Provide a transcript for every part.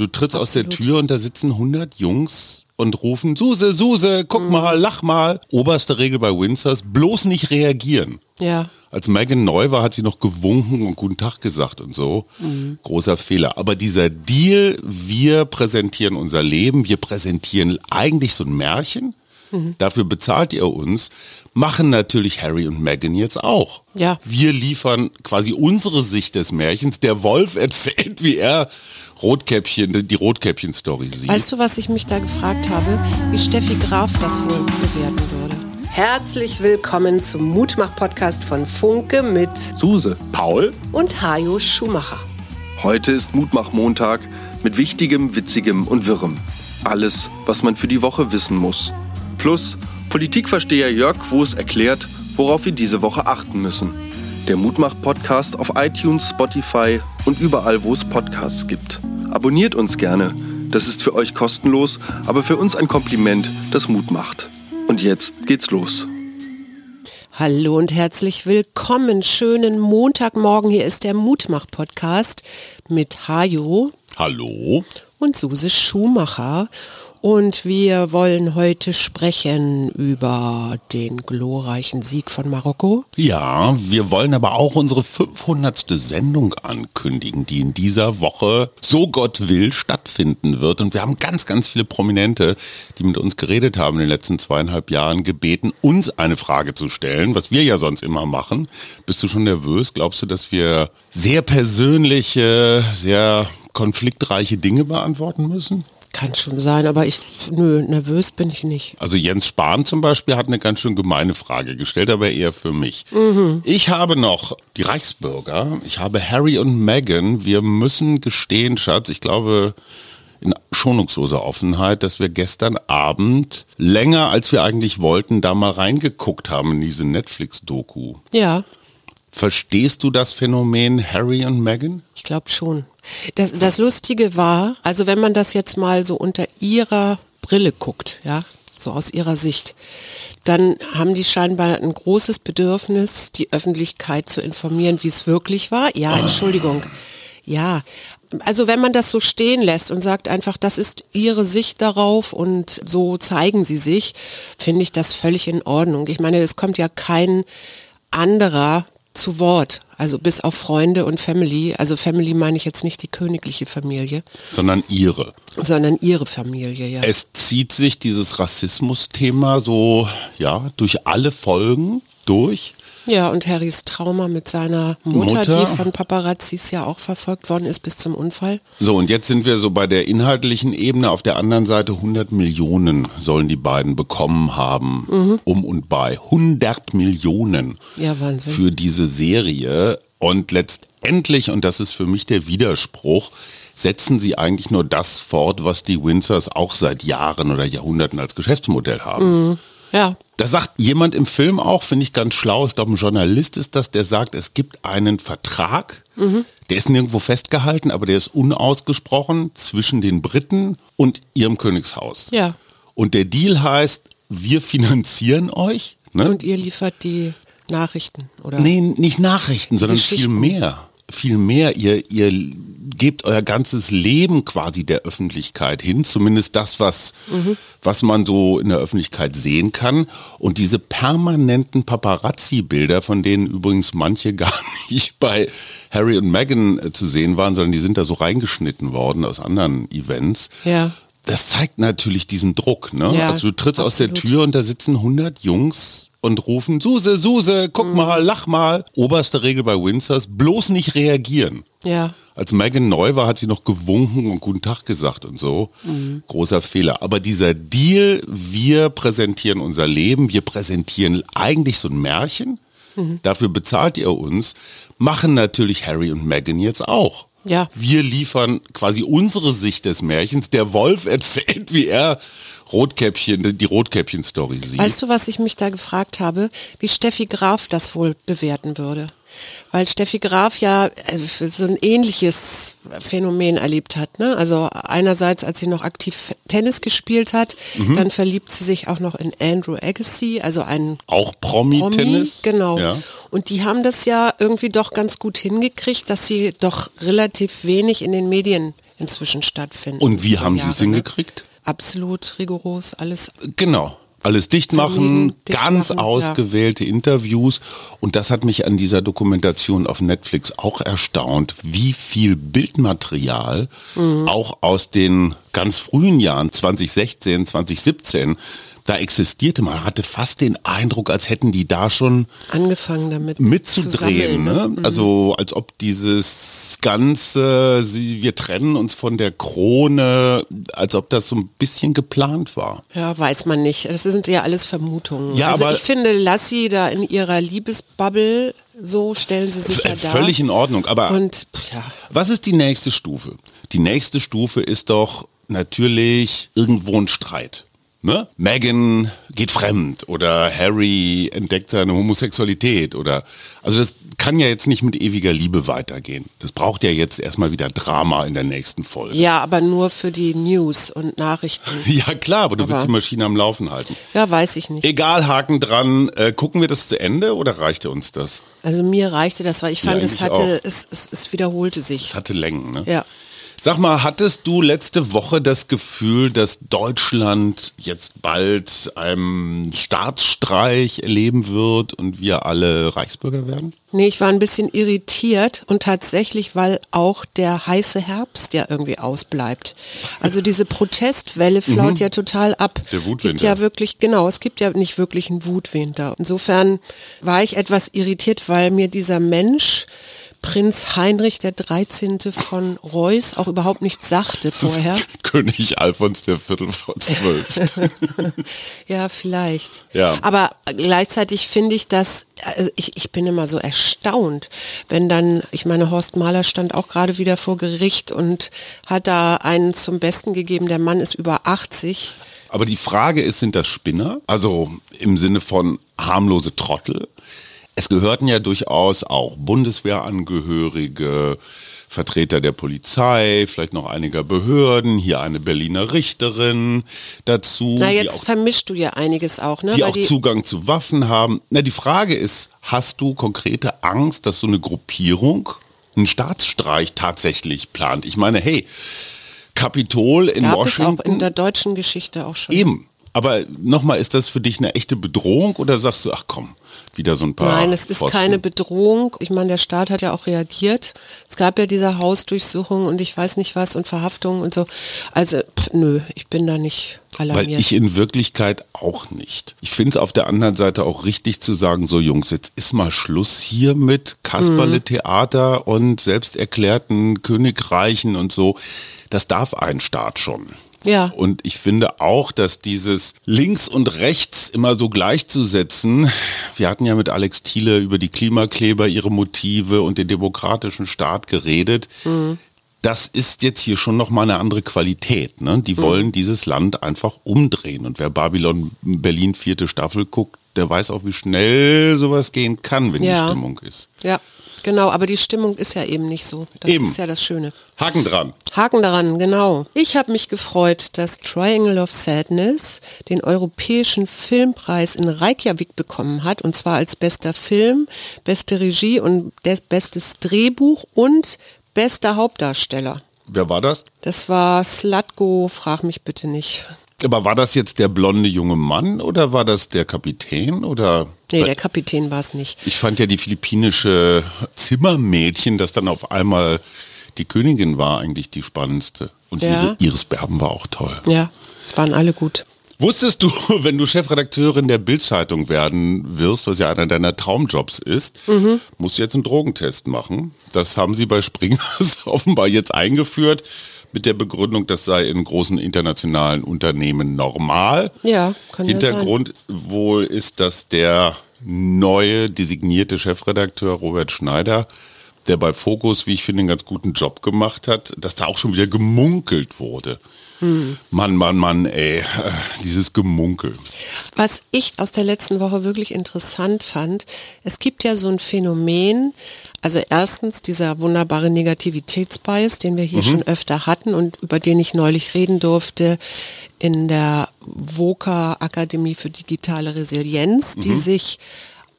Du trittst aus der Absolut. Tür und da sitzen 100 Jungs und rufen, Suse, Suse, guck Mhm. mal, lach mal. Oberste Regel bei Windsors, bloß nicht reagieren. Ja. Als Megan neu war, hat sie noch gewunken und guten Tag gesagt und so. Mhm. Großer Fehler. Aber dieser Deal, wir präsentieren unser Leben, wir präsentieren eigentlich so ein Märchen. Mhm. Dafür bezahlt ihr uns. Machen natürlich Harry und Meghan jetzt auch. Ja. Wir liefern quasi unsere Sicht des Märchens. Der Wolf erzählt, wie er Rotkäppchen, die Rotkäppchen-Story sieht. Weißt du, was ich mich da gefragt habe? Wie Steffi Graf das wohl bewerten würde. Herzlich willkommen zum Mutmach-Podcast von Funke mit Suse, Paul? und Hajo Schumacher. heute ist Mutmach-Montag mit Wichtigem, Witzigem und Wirrem. Alles, was man für die Woche wissen muss. Plus Politikversteher Jörg Quos erklärt, worauf wir diese Woche achten müssen. Der Mutmach-Podcast auf iTunes, Spotify und überall, wo es Podcasts gibt. Abonniert uns gerne. Das ist für euch kostenlos, aber für uns ein Kompliment, das Mut macht. Und jetzt geht's los. Hallo und herzlich willkommen. Schönen Montagmorgen. Hier ist der Mutmach-Podcast mit Hajo Hallo? und Suse Schumacher. Und wir wollen heute sprechen über den glorreichen Sieg von Marokko. Ja, wir wollen aber auch unsere 500. Sendung ankündigen, die in dieser Woche, so Gott will, stattfinden wird. Und wir haben ganz, ganz viele Prominente, die mit uns geredet haben in den letzten zweieinhalb Jahren, gebeten, uns eine Frage zu stellen, was wir ja sonst immer machen. Bist du schon nervös? Glaubst du, dass wir sehr persönliche, sehr konfliktreiche Dinge beantworten müssen? Kann schon sein, aber ich, nö, nervös bin ich nicht. Also Jens Spahn zum Beispiel hat eine ganz schön gemeine Frage gestellt, aber eher für mich. Ich habe noch die Reichsbürger, ich habe Harry und Meghan. Wir müssen gestehen, Schatz, ich glaube in schonungsloser Offenheit, dass wir gestern Abend länger als wir eigentlich wollten, da mal reingeguckt haben in diese Netflix-Doku. Ja, Verstehst du das Phänomen Harry und Meghan? ich glaube schon. Das, das Lustige war, also wenn man das jetzt mal so unter ihrer Brille guckt, ja, so aus ihrer Sicht, dann haben die scheinbar ein großes Bedürfnis, die Öffentlichkeit zu informieren, wie es wirklich war. Ja, Entschuldigung. Ja, also wenn man das so stehen lässt und sagt einfach, das ist ihre Sicht darauf und so zeigen sie sich, finde ich das völlig in Ordnung. Ich meine, es kommt ja kein anderer zu Wort, also bis auf Freunde und Family. Also Family meine ich jetzt nicht die königliche Familie, Sondern ihre. sondern ihre Familie, ja. Es zieht sich dieses Rassismus-Thema so, ja, durch alle Folgen durch. Ja, und Harrys Trauma mit seiner Mutter, Mutter. die von Paparazzis ja auch verfolgt worden ist bis zum Unfall. So, und jetzt sind wir so bei der inhaltlichen Ebene. Auf der anderen Seite 100 Millionen sollen die beiden bekommen haben, um und bei. 100 Millionen Ja, Wahnsinn. für diese Serie. Und letztendlich, und das ist für mich der Widerspruch, setzen sie eigentlich nur das fort, was die Windsors auch seit Jahren oder Jahrhunderten als Geschäftsmodell haben. Ja, Das sagt jemand im Film auch, finde ich ganz schlau. Ich glaube, ein Journalist ist das, der sagt, es gibt einen Vertrag, der ist nirgendwo festgehalten, aber der ist unausgesprochen zwischen den Briten und ihrem Königshaus. ja. Und der Deal heißt, wir finanzieren euch. Ne? Und ihr liefert die Nachrichten, oder? Nee, nicht Nachrichten, sondern viel mehr. Viel mehr. Ihr, ihr gebt euer ganzes Leben quasi der Öffentlichkeit hin, zumindest das, was, was man so in der Öffentlichkeit sehen kann. Und diese permanenten Paparazzi-Bilder, von denen übrigens manche gar nicht bei Harry und Meghan äh, zu sehen waren, sondern die sind da so reingeschnitten worden aus anderen Events. Ja. Das zeigt natürlich diesen Druck. Ne? Ja, also du trittst aus der absolut. Tür und da sitzen 100 Jungs und rufen, Suse, Suse, Mhm. guck mal, lach mal. Oberste Regel bei Windsors, bloß nicht reagieren. Ja. Als Megan neu war, hat sie noch gewunken und guten Tag gesagt und so. Mhm. Großer Fehler. Aber dieser Deal, wir präsentieren unser Leben, wir präsentieren eigentlich so ein Märchen. Mhm. Dafür bezahlt ihr uns. Machen natürlich Harry und Meghan jetzt auch. Ja. Wir liefern quasi unsere Sicht des Märchens. Der Wolf erzählt, wie er Rotkäppchen, die Rotkäppchen-Story sieht. Weißt du, was ich mich da gefragt habe? Wie Steffi Graf das wohl bewerten würde? Weil Steffi Graf ja äh, so ein ähnliches Phänomen erlebt hat. Ne? Also einerseits, als sie noch aktiv Tennis gespielt hat, Mhm. dann verliebt sie sich auch noch in Andrew Agassi, also einen auch Promi, Promi-Tennis? genau. Ja. Und die haben das ja irgendwie doch ganz gut hingekriegt, dass sie doch relativ wenig in den Medien inzwischen stattfinden. Und wie haben Sie es ne? hingekriegt? Absolut rigoros, alles. Genau. Alles dicht machen, dicht ganz machen, ja. ausgewählte Interviews. Und das hat mich an dieser Dokumentation auf Netflix auch erstaunt, wie viel Bildmaterial Mhm. auch aus den ganz frühen Jahren 2016, 2017 da existierte. Man hatte fast den Eindruck, als hätten die da schon Angefangen damit mitzudrehen. zu sammeln, Ne? Also als ob dieses ganze, sie, wir trennen uns von der Krone, als ob das so ein bisschen geplant war. Ja, weiß man nicht. Das sind ja alles Vermutungen. Ja, also aber- ich finde, lass sie da in ihrer Liebesbubble, so stellen sie sich ja dar. Völlig in Ordnung. Aber Und ja, was ist die nächste Stufe? Die nächste Stufe ist doch natürlich irgendwo ein Streit. Ne? Meghan geht fremd oder Harry entdeckt seine Homosexualität oder also das kann ja jetzt nicht mit ewiger Liebe weitergehen. Das braucht ja jetzt erstmal wieder Drama in der nächsten Folge. ja, aber nur für die News und Nachrichten. Ja klar, aber du willst Aber- die Maschine am Laufen halten. Ja, weiß ich nicht. Egal, Haken dran. Äh, gucken wir das zu Ende oder reichte uns das? Also mir reichte das, weil ich Ja, fand, es eigentlich hatte, es, es, es wiederholte sich. Es hatte Längen, ne? Ja. Sag mal, hattest du letzte Woche das Gefühl, dass Deutschland jetzt bald einen Staatsstreich erleben wird und wir alle Reichsbürger werden? Nee, ich war ein bisschen irritiert und tatsächlich, weil auch der heiße Herbst ja irgendwie ausbleibt. Also diese Protestwelle flaut ja total ab. Der Wutwinter. Gibt ja wirklich, genau, es gibt ja nicht wirklich einen Wutwinter. Insofern war ich etwas irritiert, weil mir dieser Mensch, Prinz Heinrich der 13. von Reuß, auch überhaupt nichts sagte vorher. König Alfons der Viertel vor zwölf. Ja, vielleicht. Ja. Aber gleichzeitig finde ich das, also ich, ich bin immer so erstaunt, wenn dann, ich meine, Horst Mahler stand auch gerade wieder vor Gericht und hat da einen zum Besten gegeben, der Mann ist über 80. Aber die Frage ist, sind das Spinner? Also im Sinne von harmlose Trottel? Es gehörten ja durchaus auch Bundeswehrangehörige, Vertreter der Polizei, vielleicht noch einiger Behörden, hier eine Berliner Richterin dazu, Na, die jetzt auch, vermischst du ja einiges auch, ne? die Weil auch Zugang zu Waffen haben. Na, die Frage ist, hast du konkrete Angst, dass so eine Gruppierung einen Staatsstreich tatsächlich plant? Ich meine, hey, Kapitol in gab es Washington. auch in der deutschen Geschichte auch schon. Eben. Aber nochmal, ist das für dich eine echte Bedrohung oder sagst du, ach komm, wieder so ein paar. Nein, es ist Pfosten? keine Bedrohung. Ich meine, der Staat hat ja auch reagiert. Es gab ja diese Hausdurchsuchung und ich weiß nicht was und Verhaftungen und so. Also, pff, nö, ich bin da nicht Weil alarmiert. ich in Wirklichkeit auch nicht. Ich finde es auf der anderen Seite auch richtig zu sagen, so Jungs, jetzt ist mal Schluss hier mit Kasperle-Theater und selbsterklärten Königreichen und so. Das darf ein Staat schon. Ja. Und ich finde auch, dass dieses links und rechts immer so gleichzusetzen, wir hatten ja mit Alex Thiele über die Klimakleber, ihre Motive und den demokratischen Staat geredet. Das ist jetzt hier schon nochmal eine andere Qualität. Ne? Die wollen dieses Land einfach umdrehen. Und wer Babylon Berlin vierte Staffel guckt, der weiß auch, wie schnell sowas gehen kann, wenn Ja. die Stimmung ist. Ja, genau, aber die Stimmung ist ja eben nicht so. Das Eben. ist ja das Schöne. Haken dran. Haken daran, genau. Ich habe mich gefreut, dass Triangle of Sadness den Europäischen Filmpreis in Reykjavik bekommen hat, und zwar als bester Film, beste Regie und bestes Drehbuch und bester Hauptdarsteller. Wer war das? Das war Slatko, frag mich bitte nicht. Aber war das jetzt der blonde junge Mann oder war das der Kapitän oder? Nee, der Kapitän war es nicht. Ich fand ja die philippinische Zimmermädchen, das dann auf einmal die Königin war, eigentlich die spannendste. Und Ja. Iris Berben war auch toll. Ja, waren alle gut. Wusstest du, wenn du Chefredakteurin der Bildzeitung werden wirst, was ja einer deiner Traumjobs ist, Mhm. musst du jetzt einen Drogentest machen. Das haben sie bei Springers offenbar jetzt eingeführt mit der Begründung, das sei in großen internationalen Unternehmen normal. Ja, kann Hintergrund wohl ist, dass der neue designierte Chefredakteur Robert Schneider, der bei Focus, wie ich finde, einen ganz guten Job gemacht hat, dass da auch schon wieder gemunkelt wurde. Hm. Mann, Mann, Mann, ey, äh, dieses Gemunkel. Was ich aus der letzten Woche wirklich interessant fand, es gibt ja so ein Phänomen, also erstens dieser wunderbare Negativitätsbias, den wir hier schon öfter hatten und über den ich neulich reden durfte in der VOCA Akademie für digitale Resilienz, die sich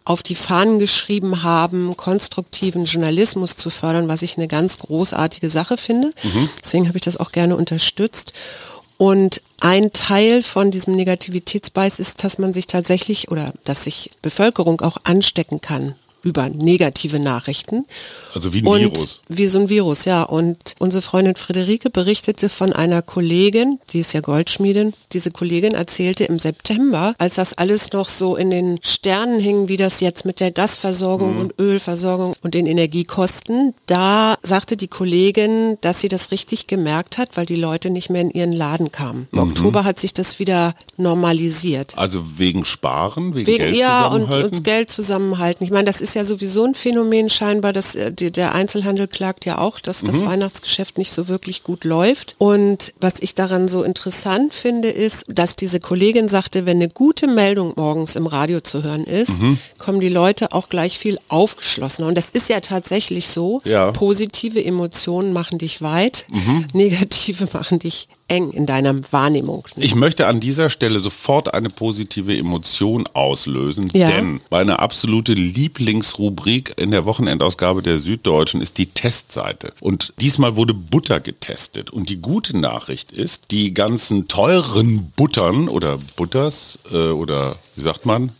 auf die Fahnen geschrieben haben, konstruktiven Journalismus zu fördern, was ich eine ganz großartige Sache finde. Mhm. Deswegen habe ich das auch gerne unterstützt. Und ein Teil von diesem Negativitätsbeiß ist, dass man sich tatsächlich oder dass sich Bevölkerung auch anstecken kann über negative Nachrichten. Also wie ein und Virus. Wie so ein Virus, ja. Und unsere Freundin Friederike berichtete von einer Kollegin, die ist ja Goldschmiedin. Diese Kollegin erzählte im September, als das alles noch so in den Sternen hing, wie das jetzt mit der Gasversorgung mhm. und Ölversorgung und den Energiekosten, da sagte die Kollegin, dass sie das richtig gemerkt hat, weil die Leute nicht mehr in ihren Laden kamen. Im mhm. Oktober hat sich das wieder normalisiert. Also wegen Sparen, wegen, wegen Geld ja, und, und Geld zusammenhalten. Ich meine, das ist ist ja sowieso ein Phänomen scheinbar, dass äh, der Einzelhandel klagt ja auch, dass das mhm. Weihnachtsgeschäft nicht so wirklich gut läuft. Und was ich daran so interessant finde, ist, dass diese Kollegin sagte, wenn eine gute Meldung morgens im Radio zu hören ist, mhm. kommen die Leute auch gleich viel aufgeschlossener. Und das ist ja tatsächlich so. Ja. Positive Emotionen machen dich weit, mhm. negative machen dich eng in deiner Wahrnehmung. Ich möchte an dieser Stelle sofort eine positive Emotion auslösen, ja. denn meine absolute Lieblingsrubrik in der Wochenendausgabe der Süddeutschen ist die Testseite. Und diesmal wurde Butter getestet. Und die gute Nachricht ist, die ganzen teuren Buttern oder Butters äh, oder wie sagt man,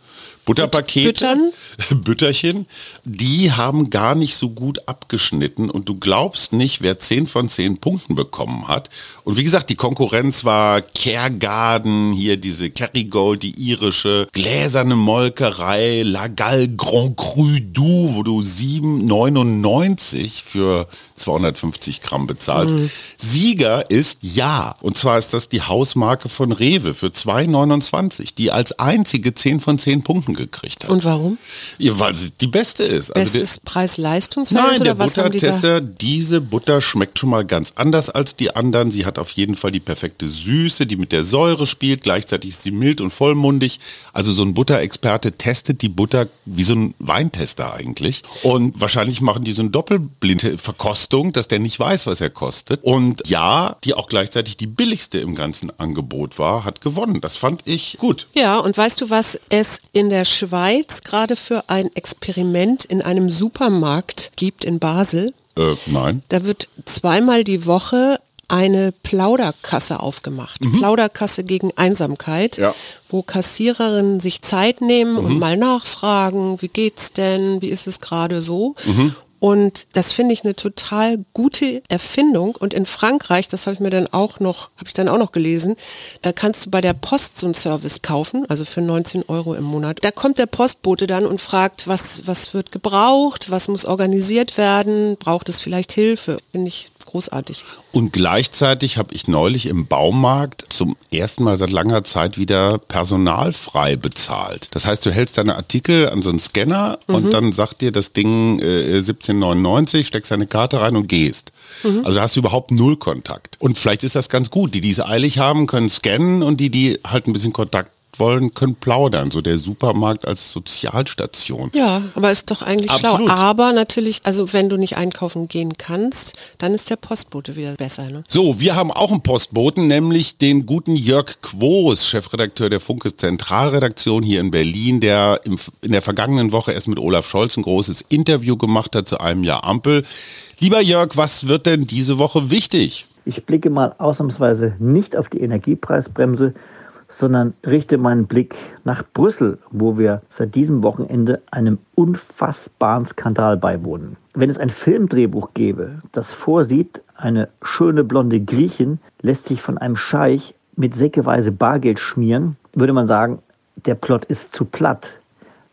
Butterpakete, Büttern. Bütterchen, die haben gar nicht so gut abgeschnitten und du glaubst nicht, wer 10 von 10 Punkten bekommen hat. Und wie gesagt, die Konkurrenz war Kergarden, hier diese Kerrygold, die irische, gläserne Molkerei, Lagal Grand Cru Du, wo du 7,99 für 250 Gramm bezahlst. Mhm. Sieger ist Ja. Und zwar ist das die Hausmarke von Rewe für 2,29, die als einzige 10 von 10 Punkten Kuchen gekriegt hat. Und warum? Ja, weil sie die beste ist. Also Bestes also Preis-Leistungsverhältnis Nein, der Buttertester, die diese Butter schmeckt schon mal ganz anders als die anderen. Sie hat auf jeden Fall die perfekte Süße, die mit der Säure spielt. Gleichzeitig ist sie mild und vollmundig. Also so ein Butterexperte testet die Butter wie so ein Weintester eigentlich. Und wahrscheinlich machen die so eine doppelblinde Verkostung, dass der nicht weiß, was er kostet. Und ja, die auch gleichzeitig die billigste im ganzen Angebot war, hat gewonnen. Das fand ich gut. Ja, und weißt du, was es in der Schweiz gerade für ein Experiment in einem Supermarkt gibt in Basel. Äh, nein. Da wird zweimal die Woche eine Plauderkasse aufgemacht. Mhm. Plauderkasse gegen Einsamkeit, ja. wo Kassiererinnen sich Zeit nehmen mhm. und mal nachfragen, wie geht's denn, wie ist es gerade so? Mhm. Und das finde ich eine total gute Erfindung. Und in Frankreich, das habe ich mir dann auch noch, habe ich dann auch noch gelesen, da kannst du bei der Post so einen Service kaufen, also für 19 Euro im Monat. Da kommt der Postbote dann und fragt, was, was wird gebraucht, was muss organisiert werden, braucht es vielleicht Hilfe? Finde ich großartig. Und gleichzeitig habe ich neulich im Baumarkt zum ersten Mal seit langer Zeit wieder personalfrei bezahlt. Das heißt, du hältst deine Artikel an so einen Scanner mhm. und dann sagt dir das Ding äh, 1799, steckst deine Karte rein und gehst. Mhm. Also hast du überhaupt null Kontakt. Und vielleicht ist das ganz gut. Die, die es eilig haben, können scannen und die, die halt ein bisschen Kontakt wollen, können plaudern. So der Supermarkt als Sozialstation. Ja, aber ist doch eigentlich Absolut. schlau. Aber natürlich, also wenn du nicht einkaufen gehen kannst, dann ist der Postbote wieder besser. Ne? So, wir haben auch einen Postboten, nämlich den guten Jörg Quos, Chefredakteur der Funkes Zentralredaktion hier in Berlin, der im, in der vergangenen Woche erst mit Olaf Scholz ein großes Interview gemacht hat zu einem Jahr Ampel. Lieber Jörg, was wird denn diese Woche wichtig? Ich blicke mal ausnahmsweise nicht auf die Energiepreisbremse, sondern richte meinen Blick nach Brüssel, wo wir seit diesem Wochenende einem unfassbaren Skandal beiwohnen. Wenn es ein Filmdrehbuch gäbe, das vorsieht, eine schöne blonde Griechin lässt sich von einem Scheich mit säckeweise Bargeld schmieren, würde man sagen, der Plot ist zu platt.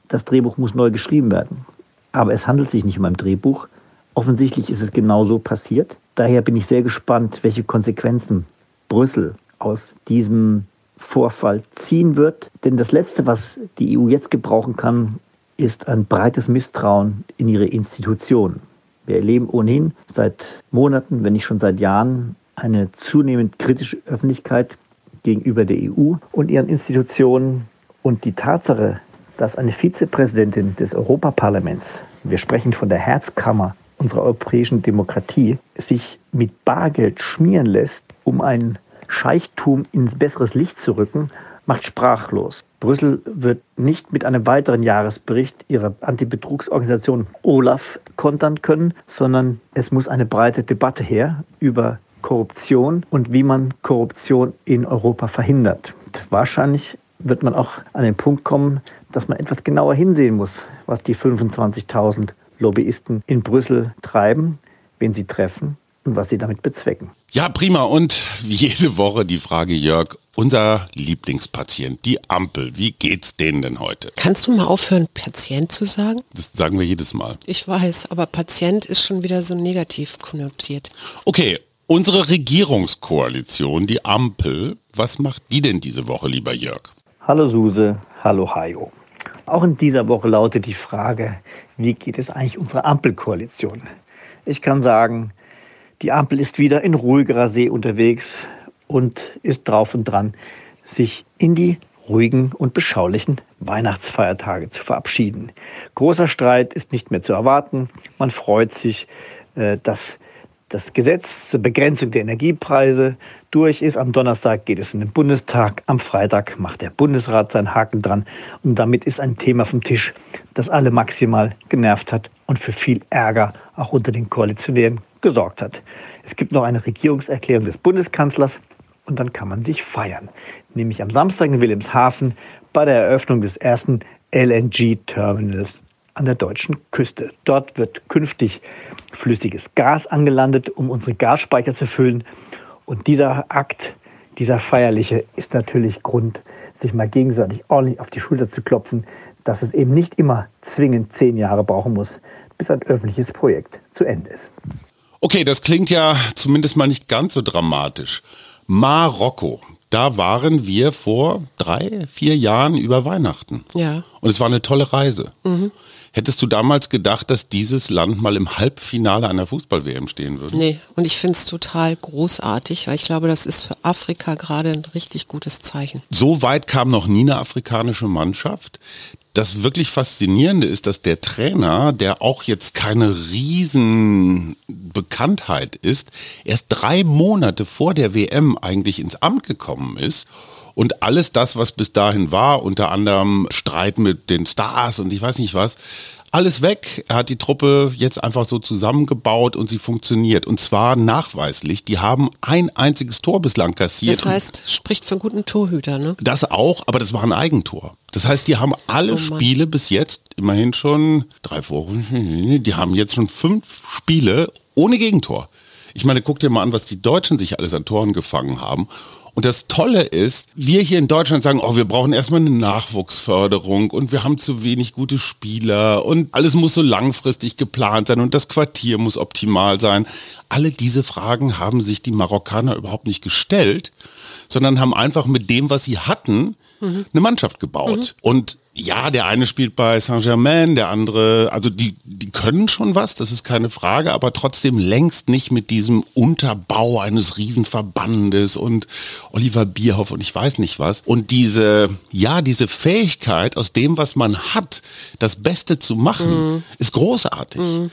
Das Drehbuch muss neu geschrieben werden. Aber es handelt sich nicht um ein Drehbuch. Offensichtlich ist es genauso passiert. Daher bin ich sehr gespannt, welche Konsequenzen Brüssel aus diesem Vorfall ziehen wird. Denn das Letzte, was die EU jetzt gebrauchen kann, ist ein breites Misstrauen in ihre Institutionen. Wir erleben ohnehin seit Monaten, wenn nicht schon seit Jahren, eine zunehmend kritische Öffentlichkeit gegenüber der EU und ihren Institutionen. Und die Tatsache, dass eine Vizepräsidentin des Europaparlaments, wir sprechen von der Herzkammer unserer europäischen Demokratie, sich mit Bargeld schmieren lässt, um ein Scheichtum ins besseres Licht zu rücken, macht sprachlos. Brüssel wird nicht mit einem weiteren Jahresbericht ihrer Antibetrugsorganisation Olaf kontern können, sondern es muss eine breite Debatte her über Korruption und wie man Korruption in Europa verhindert. Wahrscheinlich wird man auch an den Punkt kommen, dass man etwas genauer hinsehen muss, was die 25.000 Lobbyisten in Brüssel treiben, wen sie treffen und was sie damit bezwecken. Ja, prima. Und wie jede Woche die Frage, Jörg, unser Lieblingspatient, die Ampel, wie geht's denen denn heute? Kannst du mal aufhören, Patient zu sagen? Das sagen wir jedes Mal. Ich weiß, aber Patient ist schon wieder so negativ konnotiert. Okay, unsere Regierungskoalition, die Ampel, was macht die denn diese Woche, lieber Jörg? Hallo Suse, hallo Hajo. Auch in dieser Woche lautet die Frage, wie geht es eigentlich unserer Ampelkoalition? Ich kann sagen, die Ampel ist wieder in ruhigerer See unterwegs und ist drauf und dran, sich in die ruhigen und beschaulichen Weihnachtsfeiertage zu verabschieden. Großer Streit ist nicht mehr zu erwarten. Man freut sich, äh, dass das Gesetz zur Begrenzung der Energiepreise durch ist. Am Donnerstag geht es in den Bundestag, am Freitag macht der Bundesrat seinen Haken dran und damit ist ein Thema vom Tisch, das alle maximal genervt hat und für viel Ärger auch unter den Koalitionären gesorgt hat. Es gibt noch eine Regierungserklärung des Bundeskanzlers und dann kann man sich feiern. Nämlich am Samstag in Wilhelmshaven bei der Eröffnung des ersten LNG-Terminals an der deutschen Küste. Dort wird künftig flüssiges Gas angelandet, um unsere Gasspeicher zu füllen. Und dieser Akt, dieser feierliche, ist natürlich Grund, sich mal gegenseitig ordentlich auf die Schulter zu klopfen, dass es eben nicht immer zwingend zehn Jahre brauchen muss, bis ein öffentliches Projekt zu Ende ist. Okay, das klingt ja zumindest mal nicht ganz so dramatisch. Marokko, da waren wir vor drei, vier Jahren über Weihnachten. Ja. Und es war eine tolle Reise. Mhm. Hättest du damals gedacht, dass dieses Land mal im Halbfinale einer Fußball-WM stehen würde? Nee, und ich finde es total großartig, weil ich glaube, das ist für Afrika gerade ein richtig gutes Zeichen. So weit kam noch nie eine afrikanische Mannschaft das wirklich Faszinierende ist, dass der Trainer, der auch jetzt keine Riesenbekanntheit ist, erst drei Monate vor der WM eigentlich ins Amt gekommen ist und alles das, was bis dahin war, unter anderem Streit mit den Stars und ich weiß nicht was, alles weg. Er hat die Truppe jetzt einfach so zusammengebaut und sie funktioniert. Und zwar nachweislich. Die haben ein einziges Tor bislang kassiert. Das heißt, spricht für einen guten Torhüter, ne? Das auch, aber das war ein Eigentor. Das heißt, die haben alle oh Spiele bis jetzt, immerhin schon drei Wochen, die haben jetzt schon fünf Spiele ohne Gegentor. Ich meine, guck dir mal an, was die Deutschen sich alles an Toren gefangen haben. Und das Tolle ist, wir hier in Deutschland sagen, oh, wir brauchen erstmal eine Nachwuchsförderung und wir haben zu wenig gute Spieler und alles muss so langfristig geplant sein und das Quartier muss optimal sein. Alle diese Fragen haben sich die Marokkaner überhaupt nicht gestellt, sondern haben einfach mit dem, was sie hatten, mhm. eine Mannschaft gebaut. Mhm. Und ja, der eine spielt bei Saint-Germain, der andere, also die, die können schon was, das ist keine Frage, aber trotzdem längst nicht mit diesem Unterbau eines Riesenverbandes und Oliver Bierhoff und ich weiß nicht was. Und diese, ja, diese Fähigkeit aus dem, was man hat, das Beste zu machen, mhm. ist großartig. Mhm.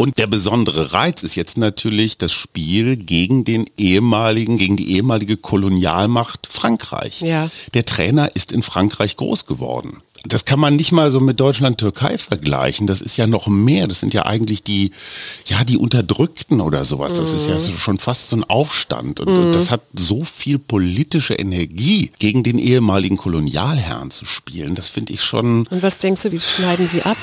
Und der besondere Reiz ist jetzt natürlich das Spiel gegen den ehemaligen, gegen die ehemalige Kolonialmacht Frankreich. Ja. Der Trainer ist in Frankreich groß geworden. Das kann man nicht mal so mit Deutschland-Türkei vergleichen. Das ist ja noch mehr. Das sind ja eigentlich die, ja, die Unterdrückten oder sowas. Das mhm. ist ja mhm. schon fast so ein Aufstand. Und, mhm. und, das hat so viel politische Energie, gegen den ehemaligen Kolonialherrn zu spielen. Das finde ich schon. Und was denkst du, wie schneiden sie ab?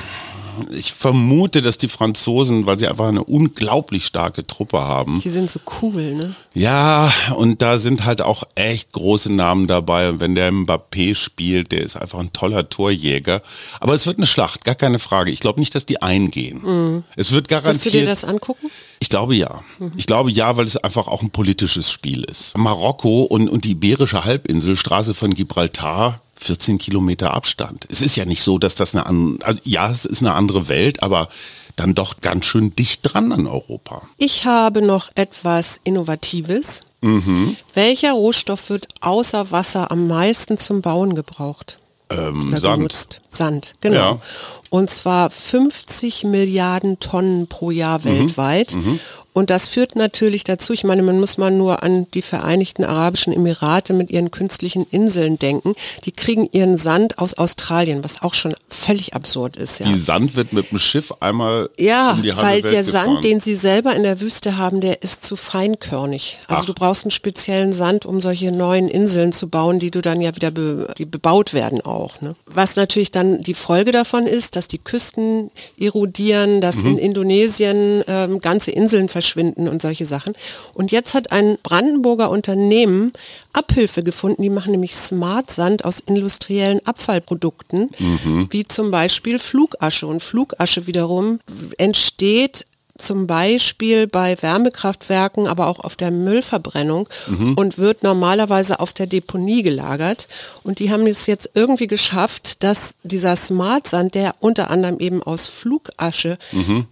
Ich vermute, dass die Franzosen, weil sie einfach eine unglaublich starke Truppe haben. Die sind so cool, ne? Ja, und da sind halt auch echt große Namen dabei. Und wenn der Mbappé spielt, der ist einfach ein toller Torjäger. Aber es wird eine Schlacht, gar keine Frage. Ich glaube nicht, dass die eingehen. Mhm. Es wird garantiert. Wirst du dir das angucken? Ich glaube ja. Mhm. Ich glaube ja, weil es einfach auch ein politisches Spiel ist. Marokko und, und die Iberische Halbinsel, Straße von Gibraltar, 14 Kilometer Abstand. Es ist ja nicht so, dass das eine andere, also ja, es ist eine andere Welt, aber dann doch ganz schön dicht dran an Europa. Ich habe noch etwas Innovatives. Mhm. Welcher Rohstoff wird außer Wasser am meisten zum Bauen gebraucht? Ähm, Sand. Genutzt? Sand, genau. Ja. Und zwar 50 Milliarden Tonnen pro Jahr mhm. weltweit. Mhm. Und das führt natürlich dazu, ich meine, man muss mal nur an die Vereinigten Arabischen Emirate mit ihren künstlichen Inseln denken. Die kriegen ihren Sand aus Australien, was auch schon völlig absurd ist. Ja. Die Sand wird mit dem Schiff einmal ja, um die halbe weil Welt der gefahren. Sand, den sie selber in der Wüste haben, der ist zu feinkörnig. Also Ach. du brauchst einen speziellen Sand, um solche neuen Inseln zu bauen, die du dann ja wieder be die bebaut werden auch. Ne? Was natürlich dann die Folge davon ist, dass die Küsten erodieren, dass Mhm. in Indonesien ähm, ganze Inseln verschwinden und solche Sachen. Und jetzt hat ein Brandenburger Unternehmen Abhilfe gefunden, die machen nämlich Smart Sand aus industriellen Abfallprodukten, Mhm. wie zum Beispiel Flugasche. Und Flugasche wiederum entsteht zum Beispiel bei Wärmekraftwerken, aber auch auf der Müllverbrennung und wird normalerweise auf der Deponie gelagert. Und die haben es jetzt irgendwie geschafft, dass dieser Smartsand, der unter anderem eben aus Flugasche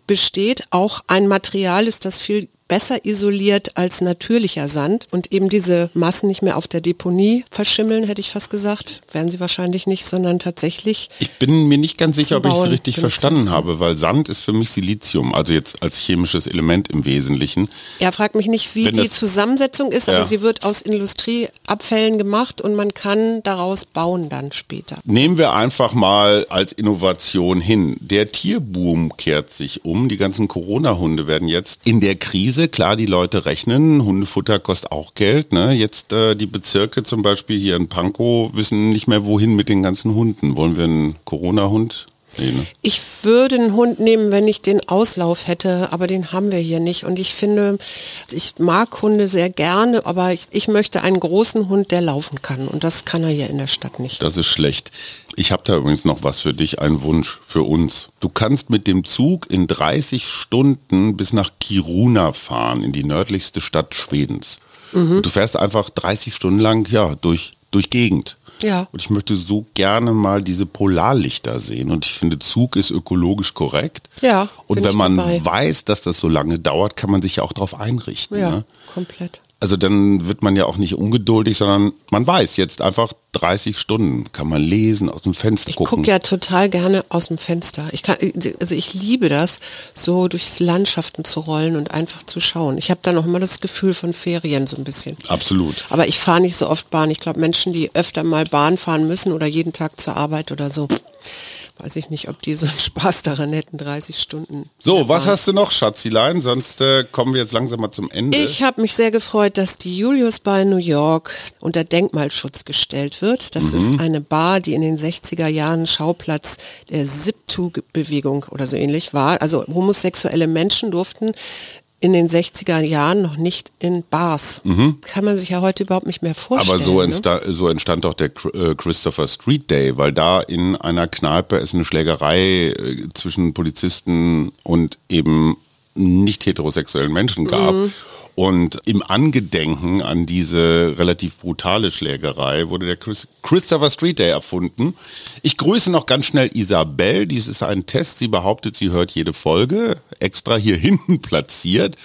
besteht, auch ein Material ist, das viel besser isoliert als natürlicher Sand und eben diese Massen nicht mehr auf der Deponie verschimmeln, hätte ich fast gesagt. Werden sie wahrscheinlich nicht, sondern tatsächlich Ich bin mir nicht ganz sicher, ob ich es richtig benutzt verstanden habe, weil Sand ist für mich Silizium, also jetzt als chemisches Element im Wesentlichen. Er fragt mich nicht, wie Wenn die Zusammensetzung ist, aber Ja. sie wird aus Industrieabfällen gemacht und man kann daraus bauen dann später. Nehmen wir einfach mal als Innovation hin. Der Tierboom kehrt sich um. Die ganzen Corona-Hunde werden jetzt in der Krise, klar, die Leute rechnen, Hundefutter kostet auch Geld. Ne? Jetzt äh, die Bezirke zum Beispiel hier in Pankow wissen nicht mehr, wohin mit den ganzen Hunden. Wollen wir einen Corona-Hund? Nee, ne? Ich würde einen Hund nehmen, wenn ich den Auslauf hätte, aber den haben wir hier nicht. Und ich finde, ich mag Hunde sehr gerne, aber ich, ich möchte einen großen Hund, der laufen kann. Und das kann er hier in der Stadt nicht. Das ist schlecht. Ich habe da übrigens noch was für dich, einen Wunsch für uns. Du kannst mit dem Zug in 30 Stunden bis nach Kiruna fahren, in die nördlichste Stadt Schwedens. Mhm. Du fährst einfach 30 Stunden lang ja, durch, durch Gegend. Ja. Und ich möchte so gerne mal diese Polarlichter sehen. Und ich finde, Zug ist ökologisch korrekt. Ja, Und wenn man dabei. weiß, dass das so lange dauert, kann man sich ja auch darauf einrichten. Ja, Ne? komplett. Also dann wird man ja auch nicht ungeduldig, sondern man weiß jetzt einfach 30 Stunden kann man lesen, aus dem Fenster Ich gucken. gucke ja total gerne aus dem Fenster. Ich kann, also ich liebe das, so durch Landschaften zu rollen und einfach zu schauen. Ich habe dann auch immer das Gefühl von Ferien so ein bisschen. Absolut. Aber ich fahre nicht so oft Bahn. Ich glaube, Menschen, die öfter mal Bahn fahren müssen oder jeden Tag zur Arbeit oder so, weiß ich nicht, ob die so einen Spaß daran hätten, 30 Stunden. So, was hast du noch, Schatzilein? Sonst äh, kommen wir jetzt langsam mal zum Ende. Ich habe mich sehr gefreut, dass die Julius Bar in New York unter Denkmalschutz gestellt wird. Das Mhm. ist eine Bar, die in den 60er Jahren Schauplatz der Zip-To-Bewegung oder so ähnlich war. Also homosexuelle Menschen durften in den 60er Jahren noch nicht in Bars. Kann man sich ja heute überhaupt nicht mehr vorstellen. Mhm. Aber so, ne? entsta so entstand doch der äh, Christopher Street Day, weil da in einer Kneipe es eine Schlägerei äh, zwischen Polizisten und eben nicht heterosexuellen Menschen gab. Mhm. Und im Angedenken an diese relativ brutale Schlägerei wurde der Chris Christopher Street Day erfunden. Ich grüße noch ganz schnell Isabel. Dies ist ein Test. Sie behauptet, sie hört jede Folge, extra hier hinten platziert.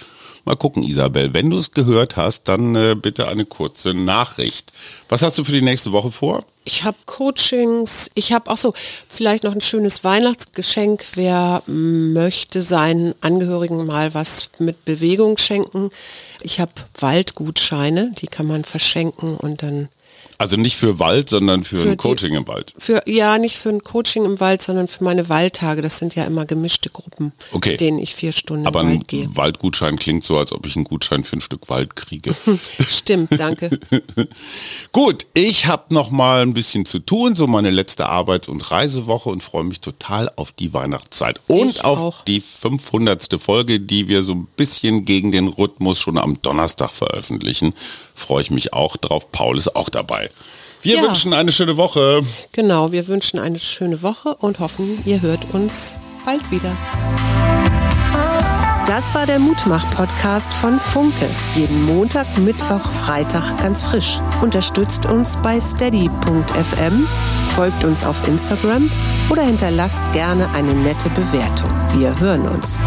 Mal gucken, Isabel. Wenn du es gehört hast, dann äh, bitte eine kurze Nachricht. Was hast du für die nächste Woche vor? Ich habe Coachings, ich habe auch so vielleicht noch ein schönes Weihnachtsgeschenk. Wer möchte seinen Angehörigen mal was mit Bewegung schenken? Ich habe Waldgutscheine, die kann man verschenken und dann Also nicht für Wald, sondern für, Für ein die- Coaching im Wald. für ja nicht für ein Coaching im Wald, sondern für meine Waldtage. Das sind ja immer gemischte Gruppen, Okay. mit denen ich vier Stunden Aber ein Wald gehe. Waldgutschein klingt so, als ob ich einen Gutschein für ein Stück Wald kriege. Stimmt, danke. Gut, ich habe noch mal ein bisschen zu tun, so meine letzte Arbeits- und Reisewoche und freue mich total auf die Weihnachtszeit und Ich auf auch. die 500. Folge, die wir so ein bisschen gegen den Rhythmus schon am Donnerstag veröffentlichen. Freue ich mich auch drauf. Paul ist auch dabei. Wir Ja. wünschen eine schöne Woche. Genau, wir wünschen eine schöne Woche und hoffen, ihr hört uns bald wieder. Das war der Mutmach-Podcast von Funke. Jeden Montag, Mittwoch, Freitag ganz frisch. Unterstützt uns bei steady.fm, folgt uns auf Instagram oder hinterlasst gerne eine nette Bewertung. Wir hören uns.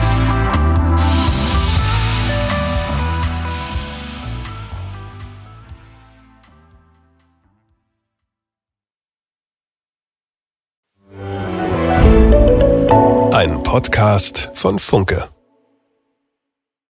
Podcast von Funke.